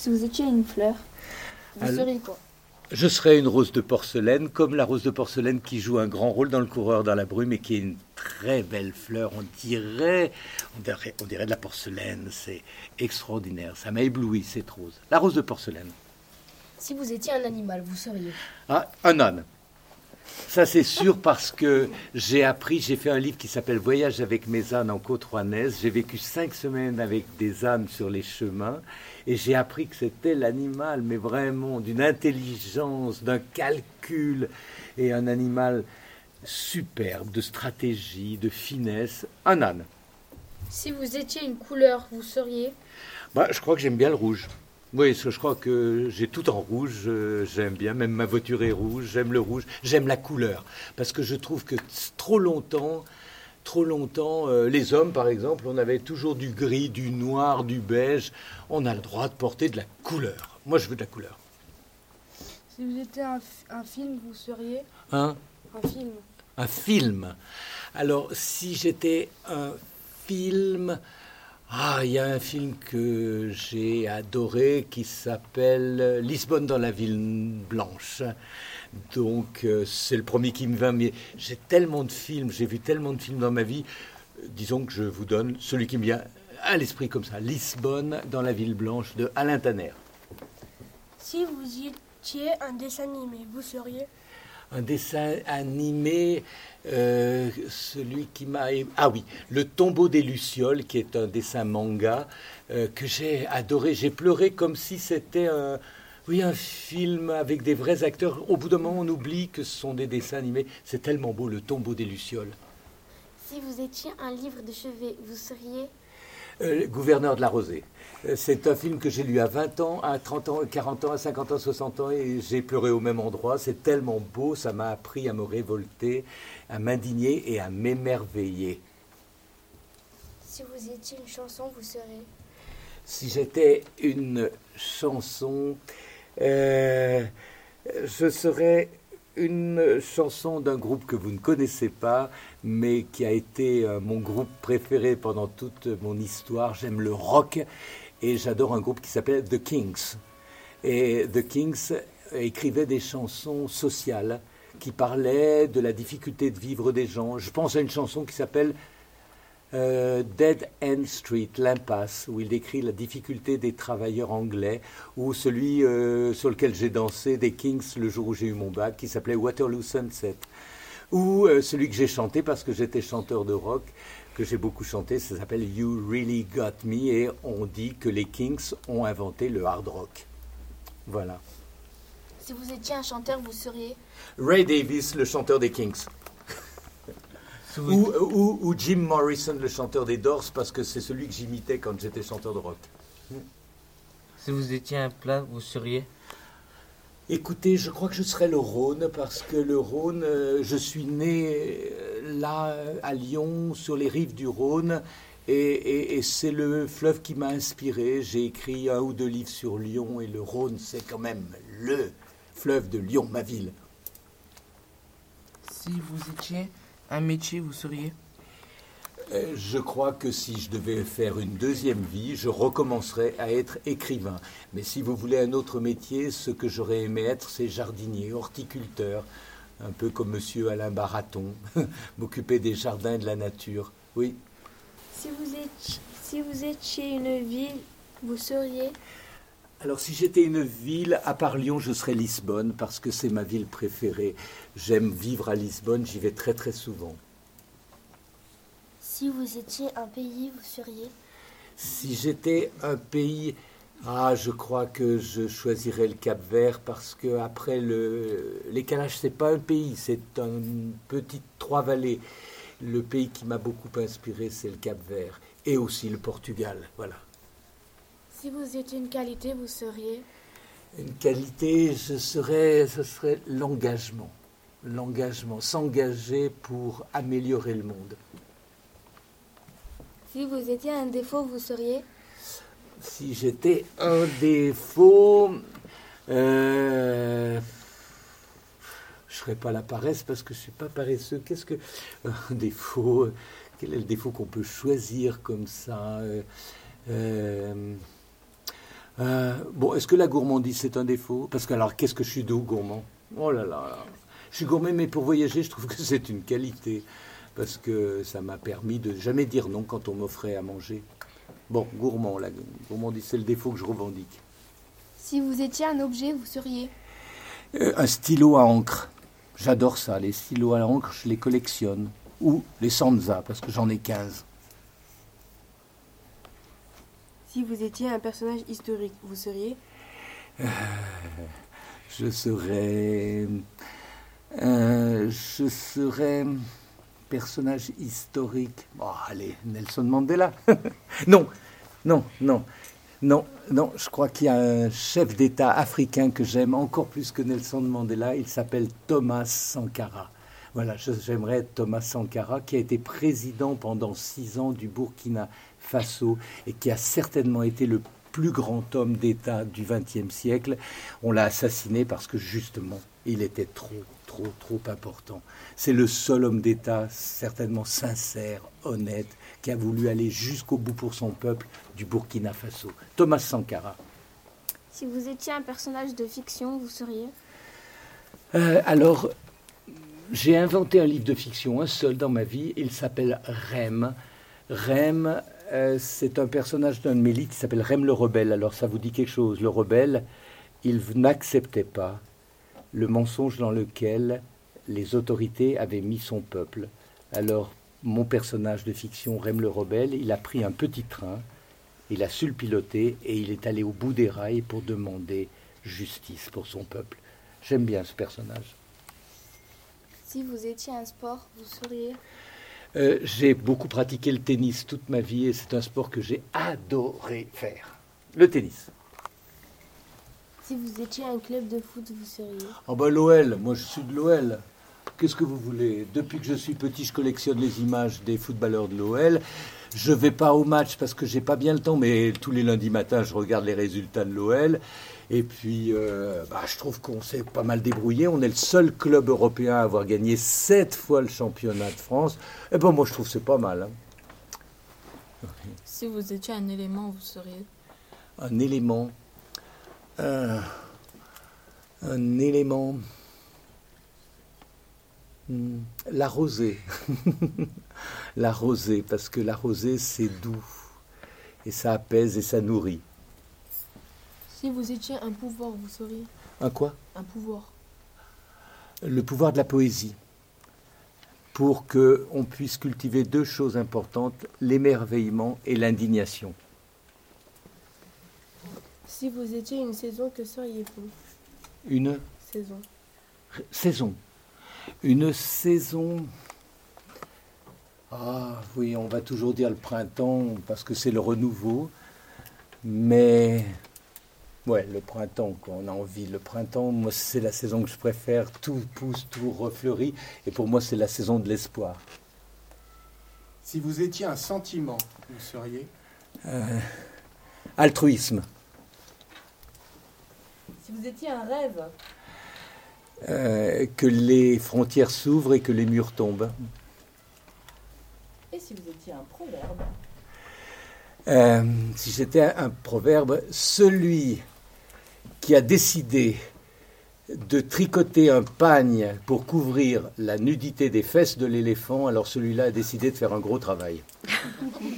Si vous étiez une fleur, vous Alors- seriez quoi Je serais une rose de porcelaine, comme la rose de porcelaine qui joue un grand rôle dans le coureur dans la brume et qui est une très belle fleur. On dirait, on dirait, on dirait de la porcelaine. C'est extraordinaire. Ça m'a ébloui cette rose. La rose de porcelaine. Si vous étiez un animal, vous seriez. Ah, un âne. Ça, c'est sûr parce que j'ai appris, j'ai fait un livre qui s'appelle Voyage avec mes ânes en côte rouennaise. J'ai vécu cinq semaines avec des ânes sur les chemins et j'ai appris que c'était l'animal, mais vraiment d'une intelligence, d'un calcul et un animal superbe, de stratégie, de finesse. Un âne. Si vous étiez une couleur, vous seriez? Bah, je crois que j'aime bien le rouge. Oui, parce que je crois que j'ai tout en rouge, euh, j'aime bien, même ma voiture est rouge, j'aime le rouge, j'aime la couleur. Parce que je trouve que trop longtemps, trop longtemps, euh, les hommes par exemple, on avait toujours du gris, du noir, du beige. On a le droit de porter de la couleur. Moi, je veux de la couleur. Si vous étiez un, un film, vous seriez Hein? Un film. un film. Alors, si j'étais un film, ah, il y a un film que j'ai adoré qui s'appelle Lisbonne dans la ville blanche. Donc, euh, c'est le premier qui me vint, mais j'ai tellement de films, j'ai vu tellement de films dans ma vie. Disons que je vous donne celui qui me vient à l'esprit comme ça, Lisbonne dans la ville blanche de Alain Tanner. Si vous étiez un dessin animé, vous seriez? Un dessin animé, euh, celui qui m'a... Ah oui, Le tombeau des Lucioles, qui est un dessin manga euh, que j'ai adoré. J'ai pleuré comme si c'était un... Oui, un film avec des vrais acteurs. Au bout d'un moment, on oublie que ce sont des dessins animés. C'est tellement beau, Le tombeau des Lucioles. Si vous étiez un livre de chevet, vous seriez Euh, Gouverneur de la Rosée. Euh, C'est un film que j'ai lu à 20 ans, à 30 ans, 40 ans, à 50 ans, 60 ans, et j'ai pleuré au même endroit. C'est tellement beau, ça m'a appris à me révolter, à m'indigner et à m'émerveiller. Si vous étiez une chanson, vous seriez Si j'étais une chanson, euh, je serais une chanson d'un groupe que vous ne connaissez pas, mais qui a été euh, mon groupe préféré pendant toute mon histoire. J'aime le rock et j'adore un groupe qui s'appelle The Kings. Et The Kings écrivait des chansons sociales qui parlaient de la difficulté de vivre des gens. Je pense à une chanson qui s'appelle euh, Dead End Street, l'impasse, où il décrit la difficulté des travailleurs anglais, ou celui euh, sur lequel j'ai dansé des Kings le jour où j'ai eu mon bac, qui s'appelait Waterloo Sunset, ou euh, celui que j'ai chanté parce que j'étais chanteur de rock, que j'ai beaucoup chanté, ça s'appelle You Really Got Me, et on dit que les Kings ont inventé le hard rock. Voilà. Si vous étiez un chanteur, vous seriez? Ray Davis, le chanteur des Kings. Vous, Ou, ou- ou Jim Morrison, le chanteur des Doors, parce que c'est celui que j'imitais quand j'étais chanteur de rock. si vous étiez un plat, vous seriez? Écoutez, je crois que je serais le Rhône, parce que le Rhône, euh, je suis né euh, là, à Lyon, sur les rives du Rhône, et, et- et c'est le fleuve qui m'a inspiré. J'ai écrit un ou deux livres sur Lyon, et le Rhône, c'est quand même le fleuve de Lyon, ma ville. Si vous étiez un métier, vous seriez Euh, Je crois que si je devais faire une deuxième vie, je recommencerais à être écrivain. Mais si vous voulez un autre métier, ce que j'aurais aimé être, c'est jardinier, horticulteur, un peu comme Monsieur Alain Baraton, m'occuper des jardins et de la nature. Oui. Si vous étiez, si vous étiez une ville, vous seriez? Alors si j'étais une ville, à part Lyon, je serais Lisbonne, parce que c'est ma ville préférée. J'aime vivre à Lisbonne, j'y vais très très souvent. Si vous étiez un pays, vous seriez? Si j'étais un pays, ah, je crois que je choisirais le Cap Vert parce que après le, les Calages, c'est pas un pays, c'est une petite trois-vallées. Le pays qui m'a beaucoup inspiré, c'est le Cap Vert et aussi le Portugal. Voilà. Si vous étiez une qualité, vous seriez Une qualité, ce serait, ce serait l'engagement. L'engagement, s'engager pour améliorer le monde. Si vous étiez un défaut, vous seriez Si j'étais un défaut, euh, je serais pas la paresse parce que je suis pas paresseux. Qu'est-ce que un défaut? Euh, Quel est le défaut qu'on peut choisir comme ça? Euh, euh, bon, est-ce que la gourmandise c'est un défaut? Parce que alors, qu'est-ce que je suis doux gourmand? Oh là là, je suis gourmand, mais pour voyager, je trouve que c'est une qualité parce que ça m'a permis de jamais dire non quand on m'offrait à manger. Bon, gourmand, la gourmandise, c'est le défaut que je revendique. Si vous étiez un objet, vous seriez? Euh, un stylo à encre. J'adore ça, les stylos à encre, je les collectionne. Ou les Sansa, parce que j'en ai 15. Si vous étiez un personnage historique, vous seriez Je serais. euh, je serais. Personnage historique. Bon, allez, Nelson Mandela. non, non, non. Non, non, je crois qu'il y a un chef d'État africain que j'aime encore plus que Nelson Mandela. Il s'appelle Thomas Sankara. Voilà, j'aimerais être Thomas Sankara, qui a été président pendant six ans du Burkina Faso et qui a certainement été le plus grand homme d'État du XXe siècle. On l'a assassiné parce que justement, il était trop, trop, trop important. C'est le seul homme d'État certainement sincère, honnête, qui a voulu aller jusqu'au bout pour son peuple du Burkina Faso. Thomas Sankara. Si vous étiez un personnage de fiction, vous seriez? Euh, alors, j'ai inventé un livre de fiction, un seul dans ma vie. Il s'appelle Rem. Rem, euh, c'est un personnage d'un de qui s'appelle Rem le rebelle. Alors, ça vous dit quelque chose. Le rebelle, il n'acceptait pas le mensonge dans lequel les autorités avaient mis son peuple. Alors, mon personnage de fiction, Rem le rebelle, il a pris un petit train, il a su le piloter et il est allé au bout des rails pour demander justice pour son peuple. J'aime bien ce personnage. Si vous étiez un sport, vous seriez Euh, j'ai beaucoup pratiqué le tennis toute ma vie et c'est un sport que j'ai adoré faire. Le tennis. Si vous étiez un club de foot, vous seriez Oh bah l'OL, moi je suis de l'OL. Qu'est-ce que vous voulez? Depuis que je suis petit, je collectionne les images des footballeurs de l'OL. Je vais pas au match parce que j'ai pas bien le temps, mais tous les lundis matins, je regarde les résultats de l'OL. Et puis, euh, bah, je trouve qu'on s'est pas mal débrouillé. On est le seul club européen à avoir gagné sept fois le championnat de France. Et ben moi, je trouve que c'est pas mal. hein. Si vous étiez un élément, vous seriez un élément, un, un élément, hmm, la rosée, la rosée, parce que la rosée c'est doux et ça apaise et ça nourrit. Si vous étiez un pouvoir, vous seriez Un quoi? Un pouvoir. Le pouvoir de la poésie, pour que on puisse cultiver deux choses importantes l'émerveillement et l'indignation. Si vous étiez une saison, que seriez-vous? Une Saison. saison. Une saison. Ah oui, on va toujours dire le printemps parce que c'est le renouveau. Mais ouais, le printemps, quoi, on a envie. Le printemps, moi, c'est la saison que je préfère. Tout pousse, tout refleurit. Et pour moi, c'est la saison de l'espoir. Si vous étiez un sentiment, vous seriez Euh, altruisme. Si vous étiez un rêve, Euh, que les frontières s'ouvrent et que les murs tombent. Si vous étiez un proverbe Euh, si j'étais un, un proverbe, celui qui a décidé de tricoter un pagne pour couvrir la nudité des fesses de l'éléphant, alors celui-là a décidé de faire un gros travail.